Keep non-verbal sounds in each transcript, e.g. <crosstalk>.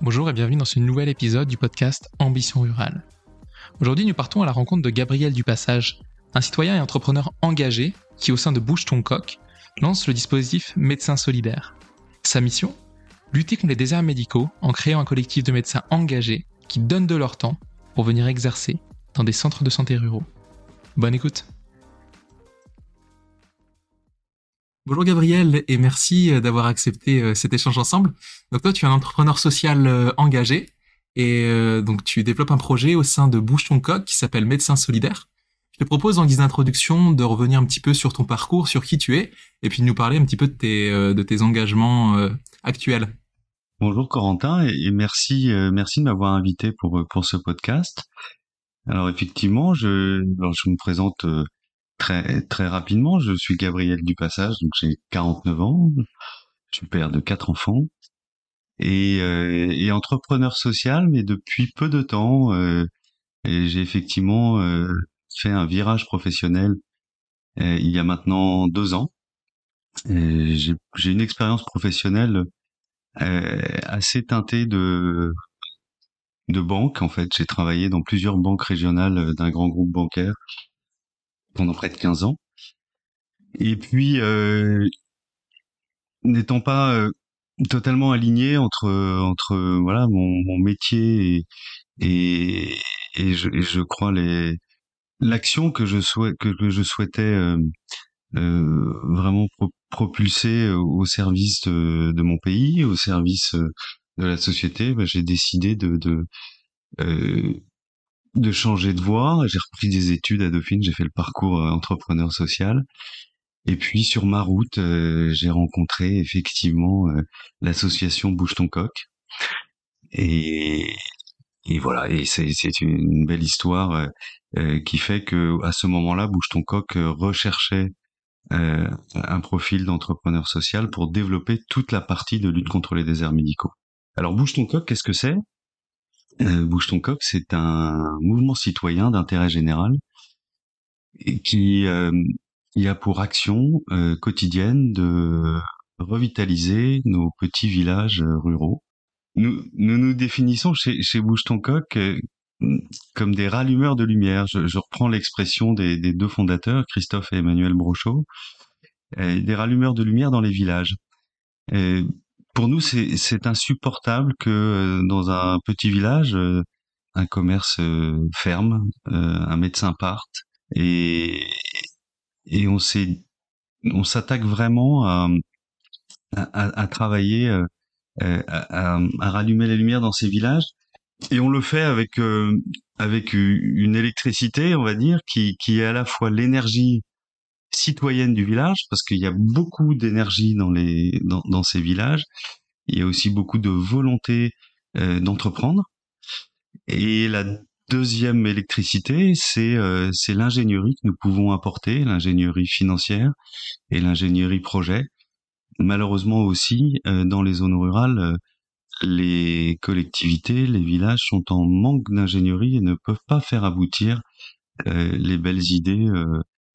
Bonjour et bienvenue dans ce nouvel épisode du podcast Ambition Rurale. Aujourd'hui, nous partons à la rencontre de Gabriel Dupassage, un citoyen et entrepreneur engagé qui, au sein de Bouge ton lance le dispositif Médecins Solidaires. Sa mission Lutter contre les déserts médicaux en créant un collectif de médecins engagés qui donnent de leur temps pour venir exercer dans des centres de santé ruraux. Bonne écoute Bonjour Gabriel et merci euh, d'avoir accepté euh, cet échange ensemble. Donc toi tu es un entrepreneur social euh, engagé et donc tu développes un projet au sein de Bouche ton coq qui s'appelle Médecins Solidaires. Je te propose en guise d'introduction de revenir un petit peu sur ton parcours, sur qui tu es et puis de nous parler un petit peu de tes, de tes engagements actuels. Bonjour Corentin et merci merci de m'avoir invité pour pour ce podcast. Alors effectivement, je je me présente Très, très rapidement, je suis Gabriel Dupassage, donc j'ai 49 ans, je suis père de quatre enfants et, euh, et entrepreneur social, mais depuis peu de temps, euh, j'ai effectivement euh, fait un virage professionnel euh, il y a maintenant deux ans. J'ai une expérience professionnelle euh, assez teintée de de banque en fait. J'ai travaillé dans plusieurs banques régionales d'un grand groupe bancaire pendant près de 15 ans. Et puis, euh, n'étant pas euh, totalement aligné entre entre voilà mon, mon métier et et, et, je, je, crois les l'action que je souhait que je souhaitais euh, euh vraiment propulser au service de, de, mon pays, au service de la société, bah, j'ai décidé de, de euh, de changer de voie. J'ai repris des études à Dauphine, j'ai fait le parcours euh, entrepreneur social. Et puis sur ma route, euh, j'ai rencontré effectivement euh, l'association Bouge ton coq. Et, et voilà, et c'est une belle histoire qui fait que à ce moment-là, Bouge ton coq recherchait un profil d'entrepreneur social pour développer toute la partie de lutte contre les déserts médicaux. Alors Bouge ton coq, qu'est-ce que c'est? Euh, Bouge ton coq, c'est un mouvement citoyen d'intérêt général qui, euh, a pour action euh, quotidienne de revitaliser nos petits villages ruraux. Nous nous, définissons chez, chez Bouge ton coq comme des rallumeurs de lumière. Je, reprends l'expression des, deux fondateurs, Christophe et Emmanuel Brochot, des rallumeurs de lumière dans les villages pour nous, c'est insupportable que euh, dans un petit village, euh, un commerce euh, ferme, un médecin parte, et, on s'attaque vraiment à, travailler, à, rallumer les lumières dans ces villages, et on le fait avec une électricité, on va dire, qui est à la fois l'énergie citoyenne du village, parce qu'il y a beaucoup d'énergie dans les dans, dans, ces villages. Il y a aussi beaucoup de volonté euh, d'entreprendre. Et la deuxième électricité, c'est euh, l'ingénierie que nous pouvons apporter, l'ingénierie financière et l'ingénierie projet. Malheureusement aussi, euh, dans les zones rurales, les collectivités, les villages sont en manque d'ingénierie et ne peuvent pas faire aboutir les belles idées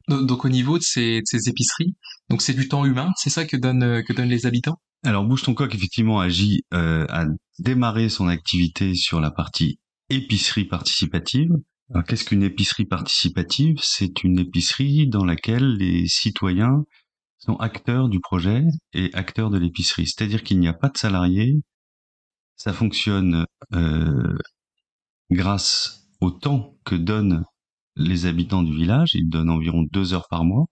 donc au niveau de ces, épiceries, donc c'est du temps humain, c'est ça que donnent que donnent les habitants? Alors Bouge ton coq effectivement agit euh, a démarré son activité sur la partie épicerie participative. Alors qu'est-ce qu'une épicerie participative? C'est une épicerie dans laquelle les citoyens sont acteurs du projet et acteurs de l'épicerie. C'est-à-dire qu'il n'y a pas de salariés. Ça fonctionne euh, grâce au temps que donnent les habitants du village, ils donnent environ deux heures par mois.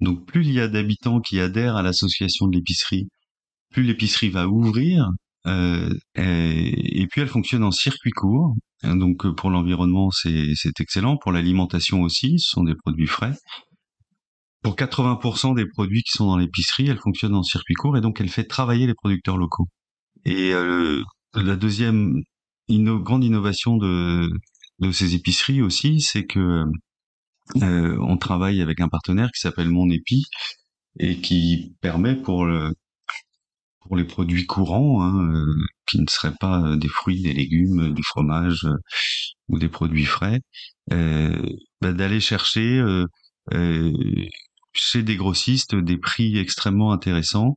Donc plus il y a d'habitants qui adhèrent à l'association de l'épicerie, plus l'épicerie va ouvrir, euh, et, puis elle fonctionne en circuit court. Donc pour l'environnement c'est excellent, pour l'alimentation aussi, ce sont des produits frais. Pour 80% des produits qui sont dans l'épicerie, elle fonctionne en circuit court et donc elle fait travailler les producteurs locaux. Et euh, la deuxième grande innovation de, de ces épiceries aussi, c'est que euh, on travaille avec un partenaire qui s'appelle Mon Épi et qui permet pour le, pour les produits courants, hein, euh, qui ne seraient pas euh, des fruits, des légumes, du fromage ou des produits frais, bah, d'aller chercher chez des grossistes des prix extrêmement intéressants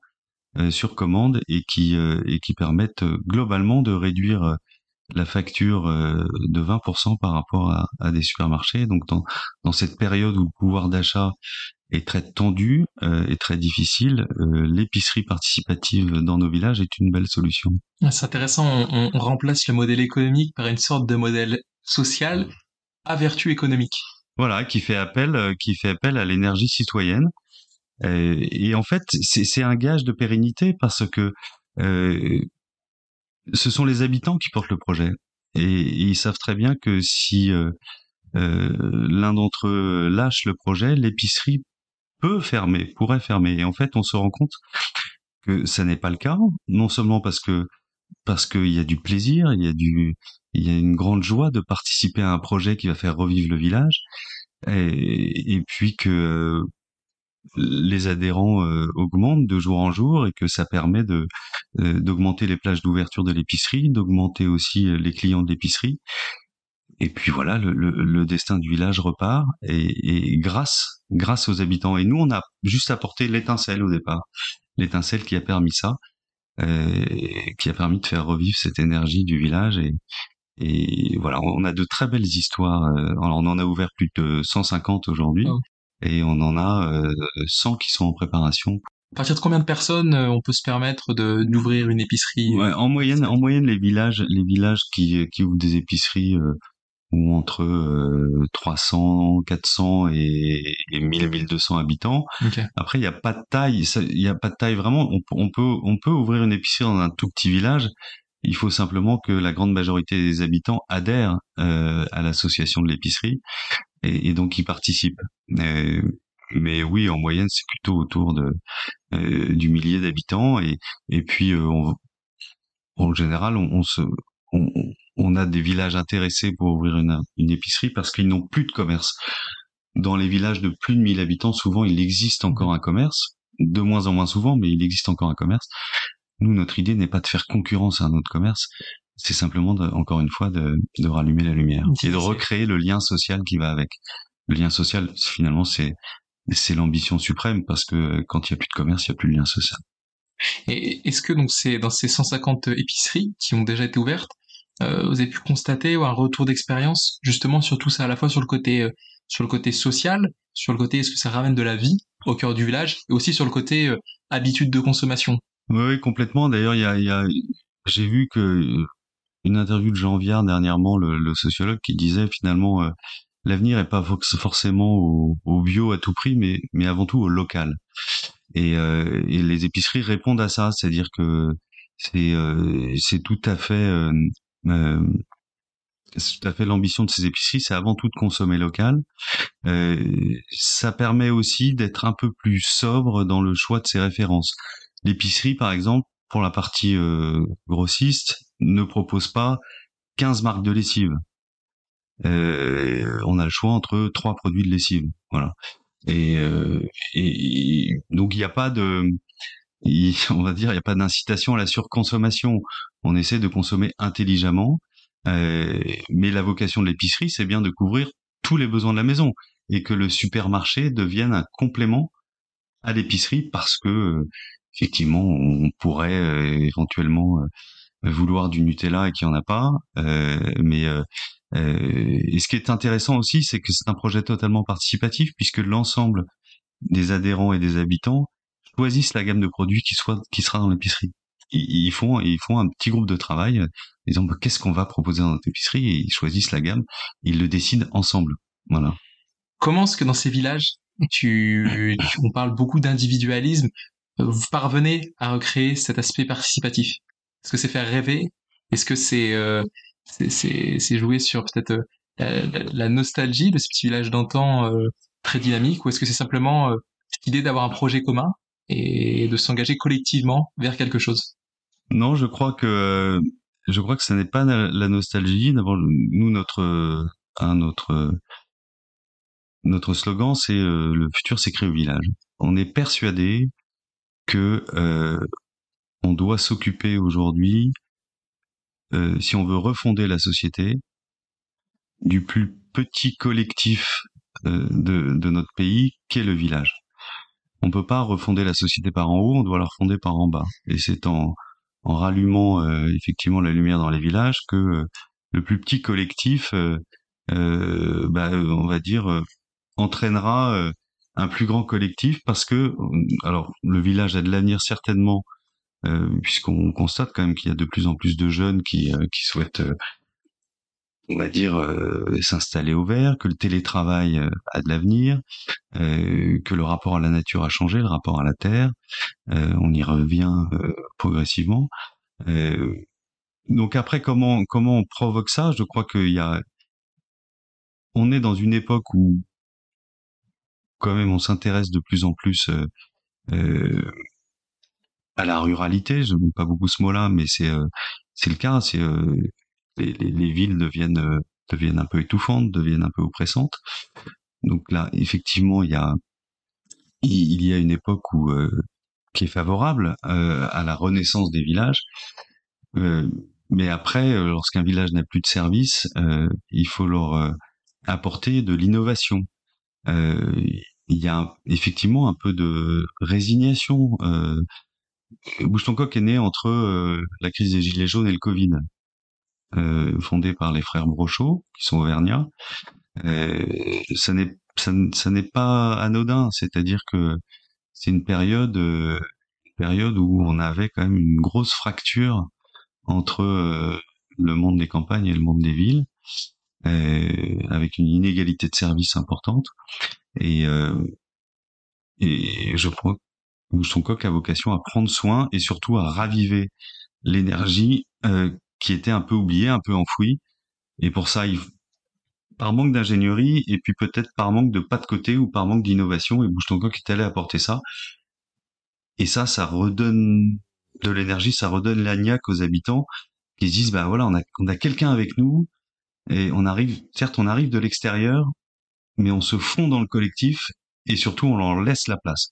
sur commande et qui permettent globalement de réduire la facture de 20% par rapport à, à, des supermarchés. Donc dans, dans cette période où le pouvoir d'achat est très tendu euh, et très difficile, euh, l'épicerie participative dans nos villages est une belle solution. Ah, c'est intéressant, on, on, remplace le modèle économique par une sorte de modèle social à vertu économique. Voilà, qui fait appel, euh, qui fait appel à l'énergie citoyenne. Et, et, en fait, c'est un gage de pérennité parce que euh, ce sont les habitants qui portent le projet. Et, ils savent très bien que si euh, l'un d'entre eux lâche le projet, l'épicerie peut fermer, pourrait fermer. Et en fait, on se rend compte que ça n'est pas le cas, non seulement parce que parce qu'il y a du plaisir, il y a du, il y a une grande joie de participer à un projet qui va faire revivre le village, et, et puis que les adhérents euh, augmentent de jour en jour et que ça permet de euh, d'augmenter les plages d'ouverture de l'épicerie, d'augmenter aussi euh, les clients de l'épicerie et puis voilà, le, destin du village repart et, grâce grâce aux habitants. Et nous, on a juste apporté l'étincelle au départ, l'étincelle qui a permis ça, qui a permis de faire revivre cette énergie du village. Et, voilà, on a de très belles histoires. Euh, on en a ouvert plus de 150 aujourd'hui. Oh. Et on en a euh, 100 qui sont en préparation à partir de combien de personnes euh, on peut se permettre d'ouvrir une épicerie ouais, En moyenne, en moyenne, les villages, les villages qui qui ouvrent des épiceries euh, ou entre 300, euh, 400 et, et 1000, 1200 habitants. Après, il n'y a pas de taille, il n'y a pas de taille vraiment. On, peut, on peut ouvrir une épicerie dans un tout petit village. Il faut simplement que la grande majorité des habitants adhèrent euh, à l'association de l'épicerie et, et, donc ils participent. mais oui, en moyenne, c'est plutôt autour de euh, du millier d'habitants et et puis on, en général, on a des villages intéressés pour ouvrir une, une épicerie parce qu'ils n'ont plus de commerce. Dans les villages de plus de 1000 habitants, souvent, il existe encore un commerce, de moins en moins souvent, mais il existe encore un commerce. Nous, notre idée n'est pas de faire concurrence à un autre commerce, c'est simplement, encore une fois, de, de rallumer la lumière et de recréer le lien social qui va avec. Le lien social, finalement, c'est c'est l'ambition suprême parce que quand il y a plus de commerce, il y a plus de lien social. Et est-ce que donc c'est dans ces 150 épiceries qui ont déjà été ouvertes, euh, vous avez pu constater ou un retour d'expérience justement sur tout ça, à la fois sur le côté euh, sur le côté social, sur le côté est-ce que ça ramène de la vie au cœur du village, et aussi sur le côté euh, habitude de consommation? Oui, complètement. D'ailleurs, il y a, j'ai vu que une interview de Jean Viard dernièrement, le, sociologue, qui disait finalement l'avenir est pas forcément au, bio à tout prix, mais avant tout au local. Et, et les épiceries répondent à ça, c'est-à-dire que c'est tout à fait euh, c'est tout à fait l'ambition de ces épiceries, c'est avant tout de consommer local. Euh, ça permet aussi d'être un peu plus sobre dans le choix de ses références. L'épicerie, par exemple, pour la partie euh, grossiste, ne propose pas 15 marques de lessive. Euh, on a le choix entre trois produits de lessive, voilà. Et, euh, donc il n'y a pas de, <laughs> on va dire, il n'y a pas d'incitation à la surconsommation. On essaie de consommer intelligemment, euh, mais la vocation de l'épicerie, c'est bien de couvrir tous les besoins de la maison et que le supermarché devienne un complément à l'épicerie parce que effectivement, on pourrait euh, éventuellement vouloir du Nutella et qu'il n'y en a pas, mais et ce qui est intéressant aussi, c'est que c'est un projet totalement participatif puisque l'ensemble des adhérents et des habitants choisissent la gamme de produits qui soit qui sera dans l'épicerie. Ils, font ils font un petit groupe de travail, euh, ils disant bah, qu'est-ce qu'on va proposer dans notre épicerie et ils choisissent la gamme, ils le décident ensemble. Voilà. Comment est-ce que dans ces villages, tu, on parle beaucoup d'individualisme, euh, vous parvenez à recréer cet aspect participatif Est-ce que c'est faire rêver? Est-ce que c'est euh, c'est jouer sur peut-être la, nostalgie de ce petit village d'antan très dynamique ou est-ce que c'est simplement l'idée d'avoir un projet commun et de s'engager collectivement vers quelque chose? Non, je crois que je crois que ce n'est pas la nostalgie. Nous notre notre slogan, c'est euh, le futur s'écrit au village. On est persuadé que euh, on doit s'occuper aujourd'hui, euh, si on veut refonder la société, du plus petit collectif de, de notre pays qu'est le village. on peut pas refonder la société par en haut, on doit la refonder par en bas. Et c'est en, en rallumant euh, effectivement la lumière dans les villages que euh, le plus petit collectif, euh, bah, on va dire, entraînera un plus grand collectif parce que, alors, le village a de l'avenir certainement, puisqu'on constate quand même qu'il y a de plus en plus de jeunes qui, qui souhaitent on va dire, euh, s'installer au vert, que le télétravail euh, a de l'avenir, euh, que le rapport à la nature a changé, le rapport à la terre. on y revient progressivement. donc après, comment comment on provoque ça? Je crois qu'il y a, on est dans une époque où quand même on s'intéresse de plus en plus à la ruralité. Je n'aime pas beaucoup ce mot-là, mais c'est c'est le cas. C'est les, les, villes deviennent euh, deviennent un peu étouffantes, deviennent un peu oppressantes. Donc là, effectivement, il y a il y a une époque où euh, qui est favorable euh, à la renaissance des villages. mais après, lorsqu'un village n'a plus de service, il faut leur apporter de l'innovation. Il y a effectivement un peu de résignation. Euh, Bouche ton coq est né entre la crise des gilets jaunes et le Covid euh, fondé par les frères Brochot, qui sont auvergnats. Euh, ça n'est pas anodin, c'est-à-dire que c'est une période euh, période où on avait quand même une grosse fracture entre euh, le monde des campagnes et le monde des villes, avec une inégalité de services importante. Et, et je crois que son coq a vocation à prendre soin et surtout à raviver l'énergie euh, qui était un peu oublié, un peu enfoui. Et pour ça, il, par manque d'ingénierie et puis peut-être par manque de pas de côté ou par manque d'innovation, et Bouge ton qui est allé apporter ça. Et ça, ça redonne de l'énergie, ça redonne l'agnac aux habitants qui se disent, bah voilà, on a, on a quelqu'un avec nous et on arrive, certes, on arrive de l'extérieur, mais on se fond dans le collectif et surtout, on leur laisse la place.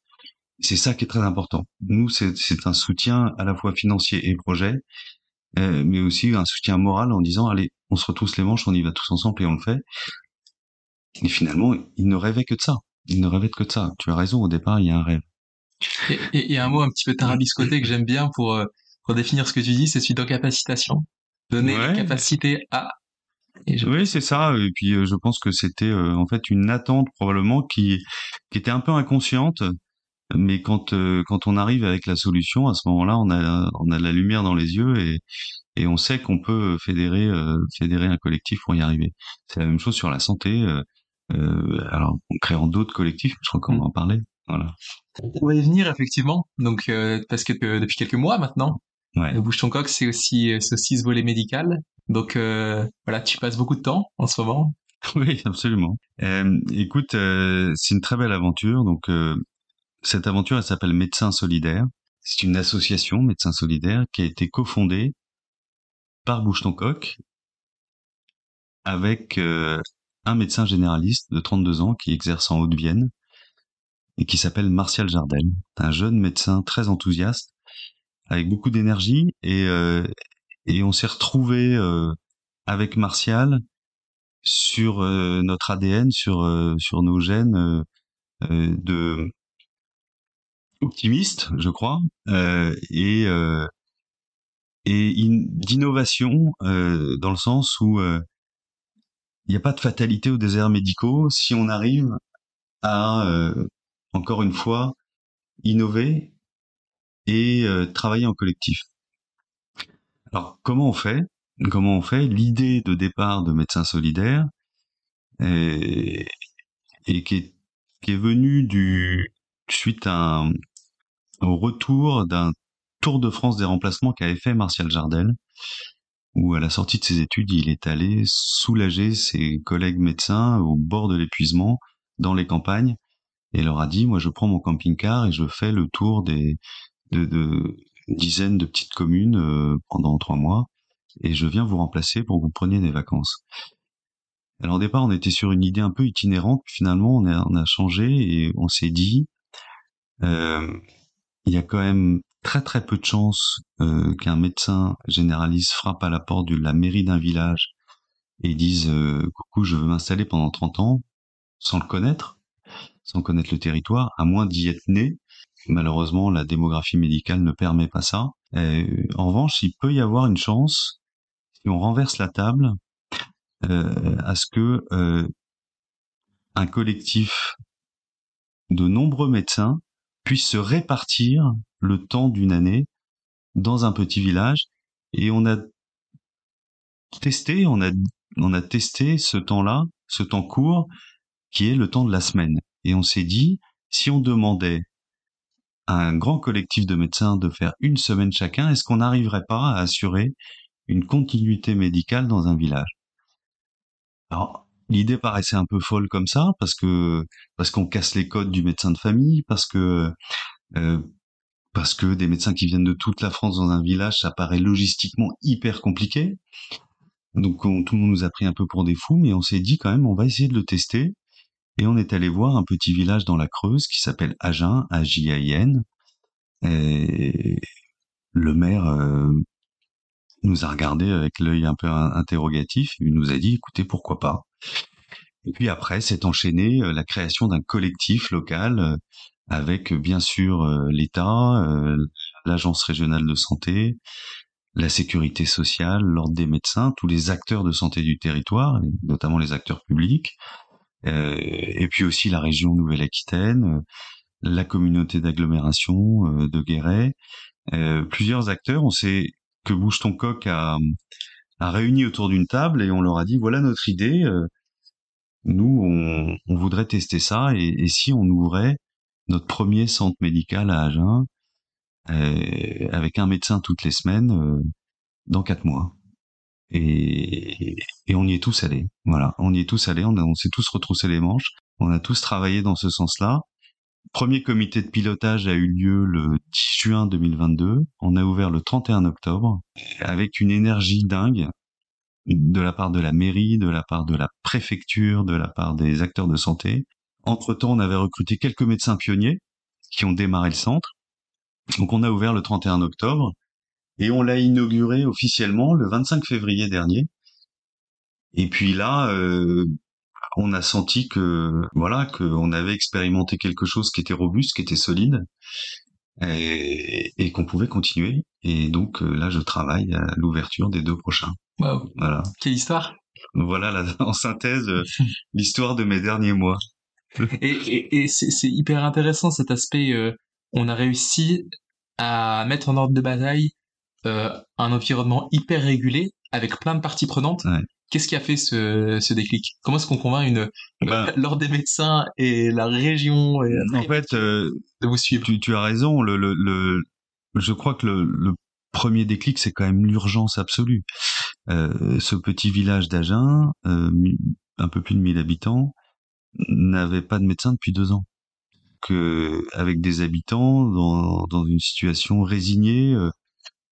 C'est ça qui est très important. Nous, c'est un soutien à la fois financier et projet, euh, mais aussi un soutien moral en disant allez, on se retrousse les manches, on y va tous ensemble et on le fait. Et finalement, il ne rêvait que de ça. Il ne rêvait que de ça. Tu as raison, au départ, il y a un rêve. Et il y a un mot un petit peu tarabiscoté que j'aime bien pour, euh, pour définir ce que tu dis, c'est celui d'encapacitation. Donner la capacité à. Oui, c'est ça. Et puis, euh, je pense que c'était en fait une attente probablement qui, qui était un peu inconsciente mais quand euh, quand on arrive avec la solution, à ce moment-là, on a on a de la lumière dans les yeux et et on sait qu'on peut fédérer euh, fédérer un collectif pour y arriver. C'est la même chose sur la santé. Euh, euh alors en créant d'autres collectifs, je crois qu'on va en parler. Voilà. On va y venir effectivement. Donc parce que depuis quelques mois maintenant, ouais. Bouge ton coq, c'est aussi c'est aussi ce volet médical. Donc voilà, tu passes beaucoup de temps en ce moment. <laughs> Oui, absolument. écoute, c'est une très belle aventure. Donc cette aventure, elle s'appelle Médecins Solidaires. C'est une association, Médecins Solidaires, qui a été cofondée par Bouche ton coq avec euh, un médecin généraliste de 32 ans qui exerce en Haute-Vienne et qui s'appelle Martial Jardel, un jeune médecin très enthousiaste avec beaucoup d'énergie et, euh, et on s'est retrouvé euh, avec Martial sur notre ADN, sur sur nos gènes de optimiste, je crois, euh, et euh, et d'innovation euh, dans le sens où euh, il n'y a pas de fatalité aux déserts médicaux si on arrive à euh, encore une fois innover et travailler en collectif. Alors comment on fait Comment on fait L'idée de départ de Médecins Solidaires et, et qui est, qui est venue du suite à au retour d'un Tour de France des remplacements qu'avait fait Martial Jardel, où à la sortie de ses études, il est allé soulager ses collègues médecins au bord de l'épuisement dans les campagnes et leur a dit, moi je prends mon camping-car et je fais le tour des de, de dizaines de petites communes euh, pendant trois mois et je viens vous remplacer pour que vous preniez des vacances. Alors au départ, on était sur une idée un peu itinérante, finalement on a, on a changé et on s'est dit, euh, il y a quand même très très peu de chances euh, qu'un médecin généraliste frappe à la porte de la mairie d'un village et dise euh, coucou je veux m'installer pendant 30 ans sans le connaître sans connaître le territoire, à moins d'y être né. Malheureusement, la démographie médicale ne permet pas ça. en revanche, il peut y avoir une chance, si on renverse la table, euh, à ce que euh, un collectif de nombreux médecins puisse se répartir le temps d'une année dans un petit village et on a testé, on a, on a testé ce temps-là, ce temps court, qui est le temps de la semaine. Et on s'est dit, si on demandait un grand collectif de médecins de faire une semaine chacun, est-ce qu'on n'arriverait pas à assurer une continuité médicale dans un village? Alors, l'idée paraissait un peu folle comme ça, parce que parce qu'on casse les codes du médecin de famille, parce que euh, parce que des médecins qui viennent de toute la France dans un village, ça paraît logistiquement hyper compliqué. Donc tout le monde nous a pris un peu pour des fous, mais on s'est dit quand même, on va essayer de le tester. Et on est allé voir un petit village dans la Creuse qui s'appelle Agen, A-J-A-I-N. Et le maire euh, nous a regardé avec l'œil un peu interrogatif. Il nous a dit, écoutez, pourquoi pas? Et puis après, s'est enchaîné euh, la création d'un collectif local euh, avec bien sûr l'État, l'Agence régionale de santé, la sécurité sociale, l'ordre des médecins, tous les acteurs de santé du territoire, notamment les acteurs publics, et puis aussi la région Nouvelle-Aquitaine, euh, la communauté d'agglomération euh, de Guéret, plusieurs acteurs. On sait que Bouge ton coq a, a réuni autour d'une table et on leur a dit voilà notre idée. nous, on, voudrait tester ça et, si on ouvrait notre premier centre médical à Agen euh, avec un médecin toutes les semaines euh, dans quatre mois. Et, on y est tous allés. Voilà, on y est tous allés. On, on s'est tous retroussé les manches. On a tous travaillé dans ce sens-là. Premier comité de pilotage a eu lieu le 10 juin 2022. On a ouvert le 31 octobre avec une énergie dingue de la part de la mairie, de la part de la préfecture, de la part des acteurs de santé. Entre-temps, on avait recruté quelques médecins pionniers qui ont démarré le centre. Donc on a ouvert le 31 octobre et on l'a inauguré officiellement le 25 février dernier. Et puis là, euh, on a senti que voilà qu'on avait expérimenté quelque chose qui était robuste, qui était solide, et, qu'on pouvait continuer. Et donc euh, là, je travaille à l'ouverture des deux prochains. Voilà. Quelle histoire Voilà, <laughs> en synthèse, euh, <laughs> l'histoire de mes derniers mois. et, c'est hyper intéressant cet aspect. on a réussi à mettre en ordre de bataille un environnement hyper régulé avec plein de parties prenantes. Qu'est-ce qui a fait ce, ce déclic? Comment est-ce qu'on convainc une ben, <laughs> l'ordre des médecins et la région et En fait, euh, de vous suivre? Tu, tu as raison. Le, le, le, je crois que le, le premier déclic, c'est quand même l'urgence absolue. Euh, ce petit village d'Agen, euh, un peu plus de 1000 habitants, n'avait pas de médecin depuis deux ans que avec des habitants dans, dans une situation résignée, euh,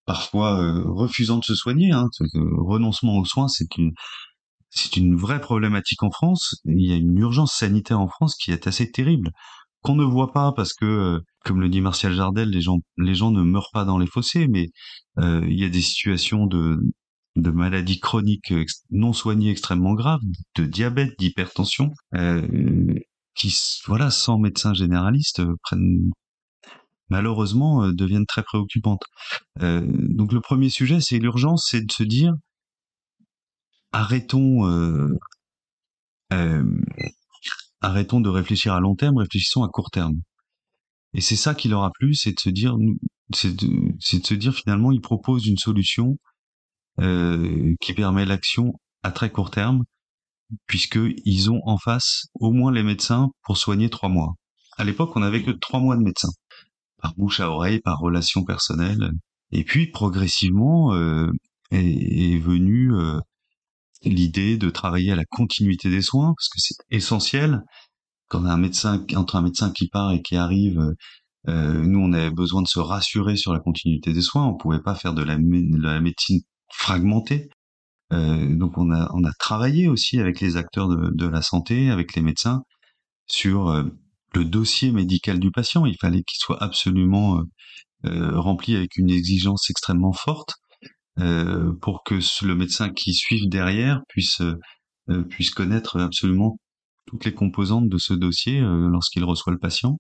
parfois euh, refusant de se soigner. Hein, renoncement aux soins, c'est une c'est une vraie problématique en France. Il y a une urgence sanitaire en France qui est assez terrible, qu'on ne voit pas parce que, euh, comme le dit Martial Jardel, les gens, les gens ne meurent pas dans les fossés, mais euh, il y a des situations de, de maladies chroniques non soignées extrêmement graves, de diabète, d'hypertension, qui, voilà, sans médecin généraliste, prennent malheureusement euh, deviennent très préoccupantes. Euh, donc le premier sujet, c'est l'urgence, c'est de se dire arrêtons, arrêtons de réfléchir à long terme, réfléchissons à court terme. Et c'est ça qui leur a plu, c'est de se dire, c'est de, se dire finalement, ils proposent une solution qui permet l'action à très court terme puisqu'ils ont en face au moins les médecins pour soigner trois mois. À l'époque, on n'avait que trois mois de médecins, par bouche à oreille, par relation personnelle. Et puis, progressivement, euh, est, est venue euh, l'idée de travailler à la continuité des soins, parce que c'est essentiel. Quand un médecin, entre un médecin qui part et qui arrive, euh, nous, on avait besoin de se rassurer sur la continuité des soins. On pouvait pas faire de la, de la médecine fragmentée. Euh, donc on a, on a travaillé aussi avec les acteurs de, de la santé, avec les médecins, sur euh, le dossier médical du patient. Il fallait qu'il soit absolument euh, rempli avec une exigence extrêmement forte pour que le médecin qui suive derrière puisse puisse connaître absolument toutes les composantes de ce dossier lorsqu'il reçoit le patient.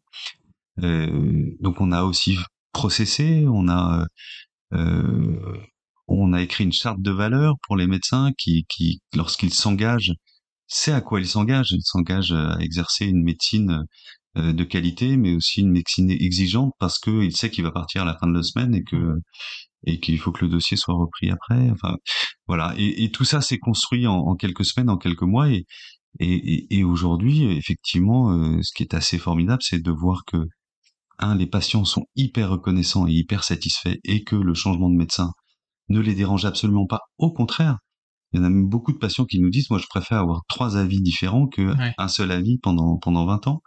donc on a aussi processé, on a on a écrit une charte de valeurs pour les médecins qui, qui lorsqu'ils s'engagent, c'est à quoi ils s'engagent. Ils s'engagent à exercer une médecine euh, de qualité, mais aussi une médecine exigeante parce qu'il sait qu'il va partir à la fin de la semaine et que et qu'il faut que le dossier soit repris après. Enfin, voilà. Et, et tout ça s'est construit en, en, quelques semaines, en quelques mois. Et, et, et aujourd'hui, effectivement, euh, ce qui est assez formidable, c'est de voir que un, les patients sont hyper reconnaissants et hyper satisfaits, et que le changement de médecin ne les dérange absolument pas. Au contraire, il y en a même beaucoup de patients qui nous disent, moi, je préfère avoir trois avis différents que un seul avis pendant pendant 20 ans.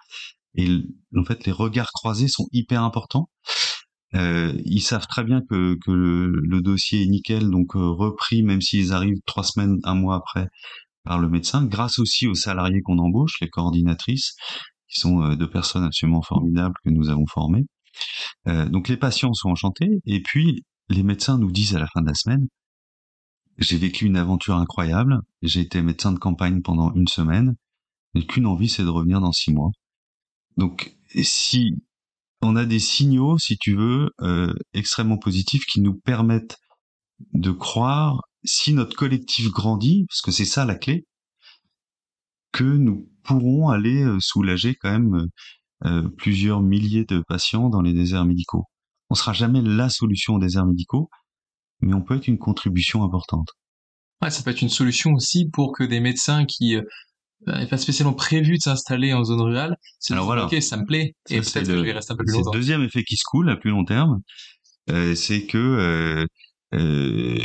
Et en fait, les regards croisés sont hyper importants. Euh, ils savent très bien que, le, dossier est nickel, donc euh, repris, même s'ils arrivent trois semaines, un mois après, par le médecin, grâce aussi aux salariés qu'on embauche, les coordinatrices, qui sont euh, deux personnes absolument formidables que nous avons formées. Donc les patients sont enchantés, et puis les médecins nous disent à la fin de la semaine, j'ai vécu une aventure incroyable, j'ai été médecin de campagne pendant une semaine, et qu'une envie c'est de revenir dans six mois. Donc, si on a des signaux, si tu veux, euh, extrêmement positifs qui nous permettent de croire, si notre collectif grandit, parce que c'est ça la clé, que nous pourrons aller euh, soulager quand même euh, plusieurs milliers de patients dans les déserts médicaux. On sera jamais la solution aux déserts médicaux, mais on peut être une contribution importante. Ouais, ça peut être une solution aussi pour que des médecins qui n'est pas spécialement prévu de s'installer en zone rurale. C'est Alors voilà. Ok, ça me plaît. Et peut-être que je vais rester un peu plus longtemps. C'est le deuxième effet qui se coule à plus long terme. Euh, c'est que euh, euh,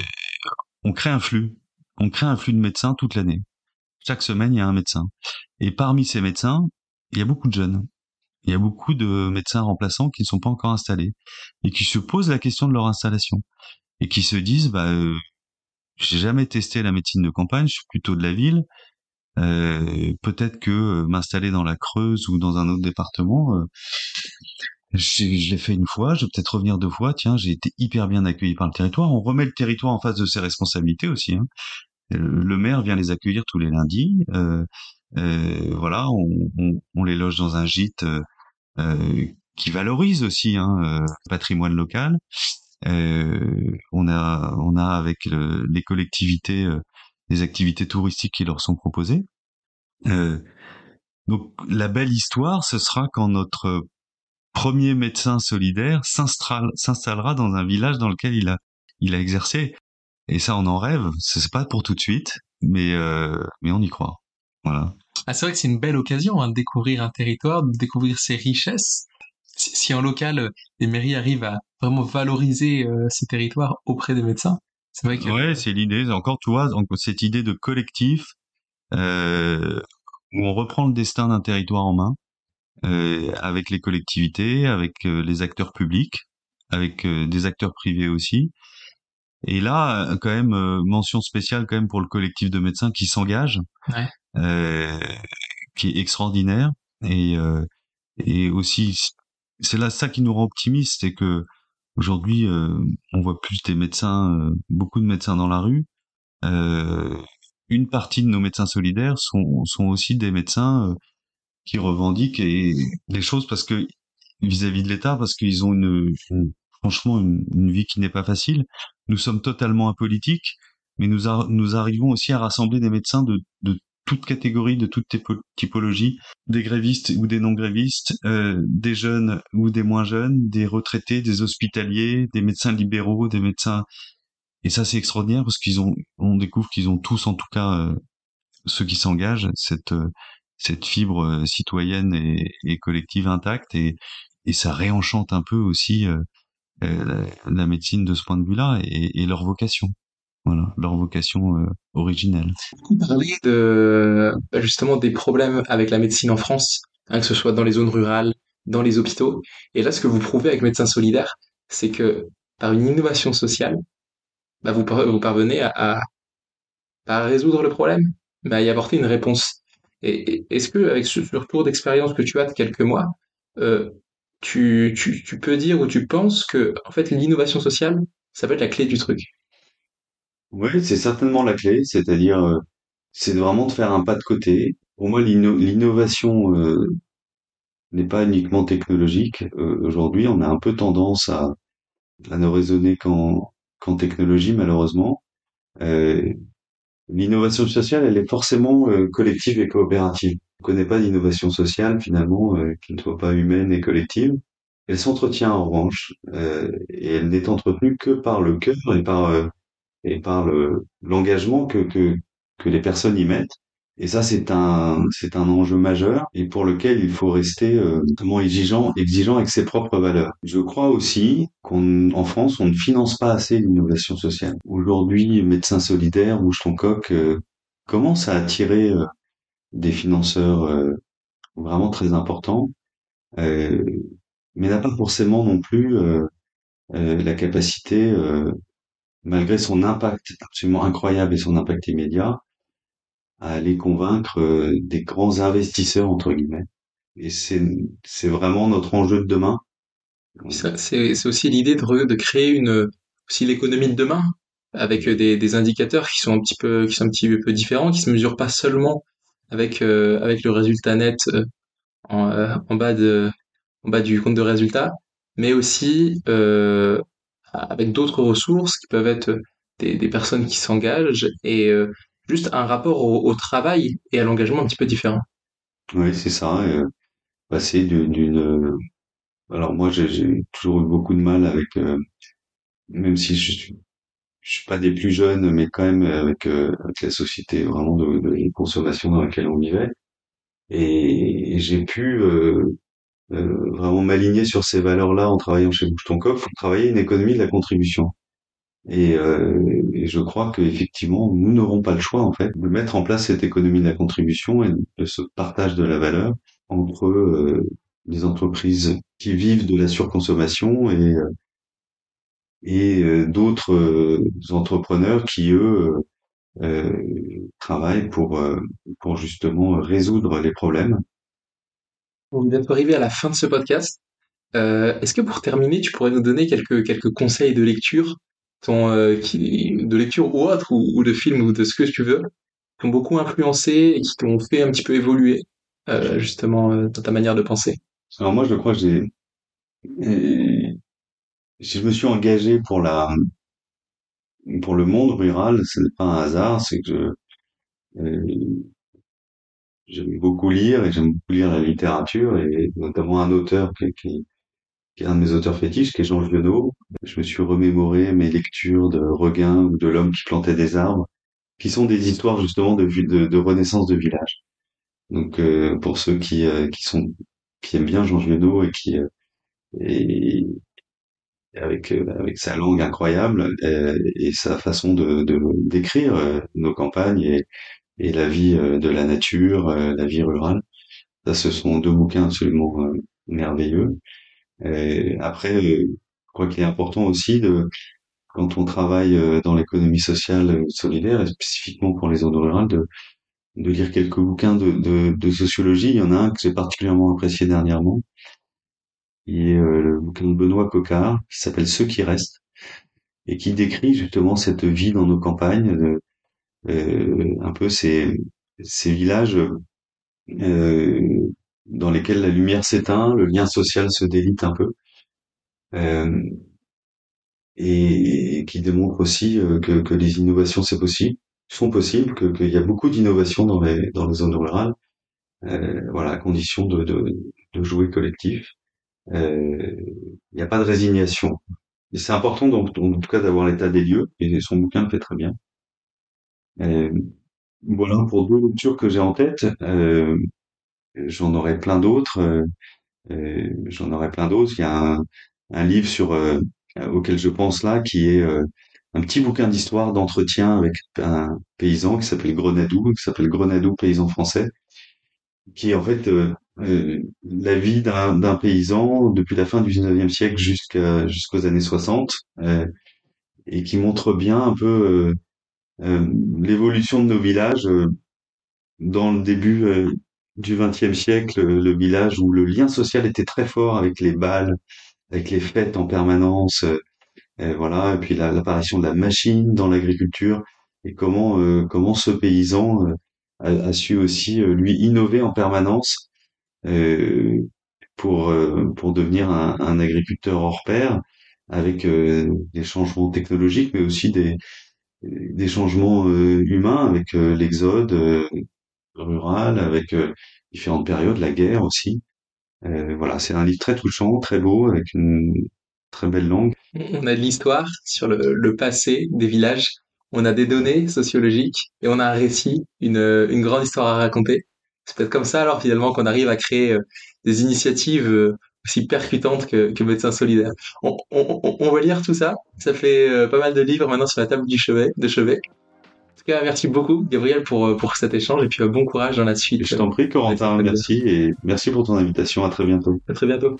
on crée un flux. On crée un flux de médecins toute l'année. Chaque semaine, il y a un médecin. Et parmi ces médecins, il y a beaucoup de jeunes. Il y a beaucoup de médecins remplaçants qui ne sont pas encore installés et qui se posent la question de leur installation et qui se disent bah euh, j'ai jamais testé la médecine de campagne, je suis plutôt de la ville. Euh, peut-être que euh, m'installer dans la Creuse ou dans un autre département, euh, je l'ai fait une fois, je vais peut-être revenir deux fois. Tiens, j'ai été hyper bien accueilli par le territoire. On remet le territoire en face de ses responsabilités aussi. Hein. Le maire vient les accueillir tous les lundis. Euh, voilà, on, on, on, les loge dans un gîte qui valorise aussi hein, le patrimoine local. on a, on a avec le, les collectivités des activités touristiques qui leur sont proposées. Euh, donc la belle histoire, ce sera quand notre premier médecin solidaire s'installera dans un village dans lequel il a, il a exercé. Et ça, on en rêve. C'est pas pour tout de suite, mais, euh, mais on y croit. Voilà. Ah, c'est vrai que c'est une belle occasion hein, de découvrir un territoire, de découvrir ses richesses. Si, en local, les mairies arrivent à vraiment valoriser euh, ces territoires auprès des médecins, c'est vrai que... Ouais, c'est l'idée. Encore, tu vois, donc, cette idée de collectif euh, où on reprend le destin d'un territoire en main euh, avec les collectivités, avec euh, les acteurs publics, avec euh, des acteurs privés aussi. Et là, quand même, mention spéciale quand même pour le collectif de médecins qui s'engage, ouais. qui est extraordinaire. Et, et aussi, c'est là ça qui nous rend optimistes, c'est que Aujourd'hui, euh, on voit plus des médecins, euh, beaucoup de médecins dans la rue. Euh, une partie de nos médecins solidaires sont, sont aussi des médecins qui revendiquent et, des choses parce que vis-à-vis de l'État, parce qu'ils ont une, franchement une, vie qui n'est pas facile. Nous sommes totalement apolitiques, mais nous, nous arrivons aussi à rassembler des médecins de, de toute catégorie, de toute typologie, des grévistes ou des non-grévistes, euh, des jeunes ou des moins jeunes, des retraités, des hospitaliers, des médecins libéraux, des médecins. Et ça, c'est extraordinaire parce qu'ils ont, on découvre qu'ils ont tous, en tout cas, euh, ceux qui s'engagent, cette euh, fibre euh, citoyenne et, collective intacte et, et ça réenchante un peu aussi la, la, médecine de ce point de vue-là et leur vocation. Voilà, leur vocation euh, originelle. Vous parlez de, bah, justement des problèmes avec la médecine en France, hein, que ce soit dans les zones rurales, dans les hôpitaux? Et là, ce que vous prouvez avec Médecins Solidaires, c'est que par une innovation sociale, bah, vous, parvenez à, à, résoudre le problème, mais à y apporter une réponse. Et, est-ce que, avec ce, retour d'expérience que tu as de quelques mois, euh, tu, tu, tu peux dire ou tu penses que, en fait, l'innovation sociale, ça peut être la clé du truc? Oui, c'est certainement la clé, c'est-à-dire, euh, c'est vraiment de faire un pas de côté Pour moi, l'innovation n'est pas uniquement technologique. Aujourd'hui, on a un peu tendance à, à ne raisonner qu'en qu'en technologie, malheureusement. L'innovation sociale, elle est forcément collective et coopérative. On ne connaît pas d'innovation sociale, finalement, qui ne soit pas humaine et collective. Elle s'entretient en revanche, et elle n'est entretenue que par le cœur et par et par le l'engagement que, que que les personnes y mettent. Et ça, c'est un c'est un enjeu majeur et pour lequel il faut rester euh, exigeant exigeant avec ses propres valeurs. Je crois aussi qu'en France, on ne finance pas assez l'innovation sociale. Aujourd'hui, Médecins solidaires, Bouge ton coq euh, commence à attirer euh, des financeurs euh, vraiment très importants, mais n'a pas forcément non plus la capacité malgré son impact absolument incroyable et son impact immédiat, à aller convaincre euh, des grands investisseurs entre guillemets. Et c'est vraiment notre enjeu de demain. C'est aussi l'idée de, de créer une aussi l'économie de demain avec des, des indicateurs qui sont un petit peu qui sont un petit peu différents, qui se mesurent pas seulement avec euh, avec le résultat net euh, en, en bas de en bas du compte de résultat, mais aussi euh, avec d'autres ressources qui peuvent être des, personnes qui s'engagent et euh, juste un rapport au, travail et à l'engagement un petit peu différent. Oui, c'est ça. Euh, passer d'une. Euh, alors moi, j'ai toujours eu beaucoup de mal avec, même si je suis, suis pas des plus jeunes, mais quand même avec, avec la société vraiment de, de, consommation dans laquelle on vivait. Et, j'ai pu vraiment m'aligner sur ces valeurs-là en travaillant chez Bouche ton Coq pour travailler une économie de la contribution. Euh, et, je crois qu'effectivement, nous n'aurons pas le choix en fait de mettre en place cette économie de la contribution et de ce partage de la valeur entre euh, les entreprises qui vivent de la surconsommation et euh, et d'autres entrepreneurs qui eux travaillent pour pour justement résoudre les problèmes. On vient d'arriver à la fin de ce podcast. Est-ce que pour terminer, tu pourrais nous donner quelques quelques conseils de lecture euh, qui, de lecture ou autre, ou, de film ou de ce que tu veux, qui ont beaucoup influencé et qui t'ont fait un petit peu évoluer euh, justement euh, dans ta manière de penser? Alors moi, je crois que j'ai, si je me suis engagé pour la, pour le monde rural, ce n'est pas un hasard, c'est que j'aime beaucoup lire et j'aime beaucoup lire la littérature et notamment un auteur qui, qui est un de mes auteurs fétiches, qui est Jean Giono. Je me suis remémoré mes lectures de Regain ou de L'homme qui plantait des arbres, qui sont des histoires justement de, de, renaissance de village. Donc euh, pour ceux qui, euh, qui sont qui aiment bien Jean Giono et qui euh, et avec avec sa langue incroyable et, sa façon de d'écrire nos campagnes et, et la vie de la nature, la vie rurale. Ça, ce sont deux bouquins absolument merveilleux. Et après, euh, je crois qu'il est important aussi de, quand on travaille euh, dans l'économie sociale euh, solidaire, et spécifiquement pour les zones rurales, de, de lire quelques bouquins de, de, de, sociologie. Il y en a un que j'ai particulièrement apprécié dernièrement, qui est le bouquin de Benoît Coquart, qui s'appelle Ceux qui restent, et qui décrit justement cette vie dans nos campagnes, euh, un peu ces, villages euh, dans lesquels la lumière s'éteint, le lien social se délite un peu, euh, et, qui démontre aussi euh, que, que les innovations c'est possible, sont possibles, qu'il y a beaucoup d'innovations dans les dans les zones rurales, euh, voilà, à condition de, de, de jouer collectif. Euh, il n'y a pas de résignation. Et c'est important donc en tout cas d'avoir l'état des lieux, et son bouquin le fait très bien. Euh, voilà pour deux lectures que j'ai en tête. Euh, j'en aurais plein d'autres. Euh, euh, j'en aurais plein d'autres. Il y a un, un livre sur euh, auquel je pense là, qui est un petit bouquin d'histoire d'entretien avec un paysan qui s'appelle Grenadou, qui s'appelle Grenadou paysan français, qui est en fait euh, la vie d'un paysan depuis la fin du 19e siècle jusqu'aux années 60 euh, et qui montre bien un peu euh, l'évolution de nos villages dans le début du XXe siècle, le village où le lien social était très fort avec les balles, avec les fêtes en permanence, euh, et voilà, et puis l'apparition de la machine dans l'agriculture et comment euh, comment ce paysan a, su aussi lui innover en permanence pour pour devenir un, un, agriculteur hors pair avec des changements technologiques, mais aussi des des changements humains avec l'exode rural, avec différentes périodes, la guerre aussi. voilà, c'est un livre très touchant, très beau, avec une très belle langue. On a de l'histoire sur le, passé des villages, on a des données sociologiques et on a un récit, une, une grande histoire à raconter. C'est peut-être comme ça alors finalement qu'on arrive à créer euh, des initiatives euh, aussi percutantes que, que Médecins Solidaires. On, on, va lire tout ça. Ça fait euh, pas mal de livres maintenant sur la table du chevet, de chevet. En tout cas, merci beaucoup Gabriel pour, pour cet échange et puis bon courage dans la suite. Je t'en prie Corentin, merci et merci pour ton invitation. À très bientôt. À très bientôt.